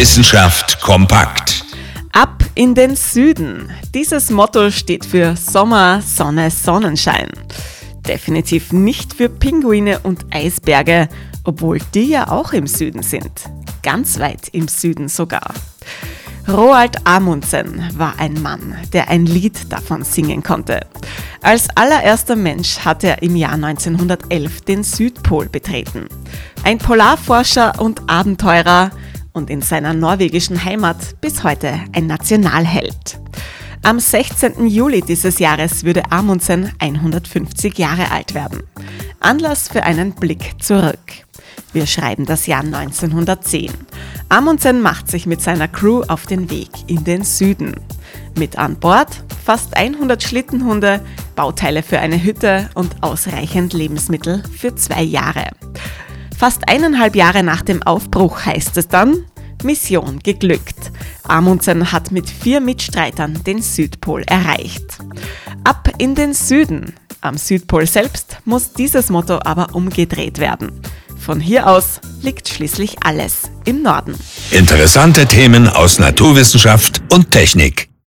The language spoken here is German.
Wissenschaft kompakt. Ab in den Süden. Dieses Motto steht für Sommer, Sonne, Sonnenschein. Definitiv nicht für Pinguine und Eisberge, obwohl die ja auch im Süden sind. Ganz weit im Süden sogar. Roald Amundsen war ein Mann, der ein Lied davon singen konnte. Als allererster Mensch hat er im Jahr 1911 den Südpol betreten. Ein Polarforscher und Abenteurer und in seiner norwegischen Heimat bis heute ein Nationalheld. Am 16. Juli dieses Jahres würde Amundsen 150 Jahre alt werden. Anlass für einen Blick zurück. Wir schreiben das Jahr 1910. Amundsen macht sich mit seiner Crew auf den Weg in den Süden. Mit an Bord fast 100 Schlittenhunde, Bauteile für eine Hütte und ausreichend Lebensmittel für zwei Jahre. Fast eineinhalb Jahre nach dem Aufbruch heißt es dann, Mission geglückt. Amundsen hat mit vier Mitstreitern den Südpol erreicht. Ab in den Süden. Am Südpol selbst muss dieses Motto aber umgedreht werden. Von hier aus liegt schließlich alles im Norden. Interessante Themen aus Naturwissenschaft und Technik.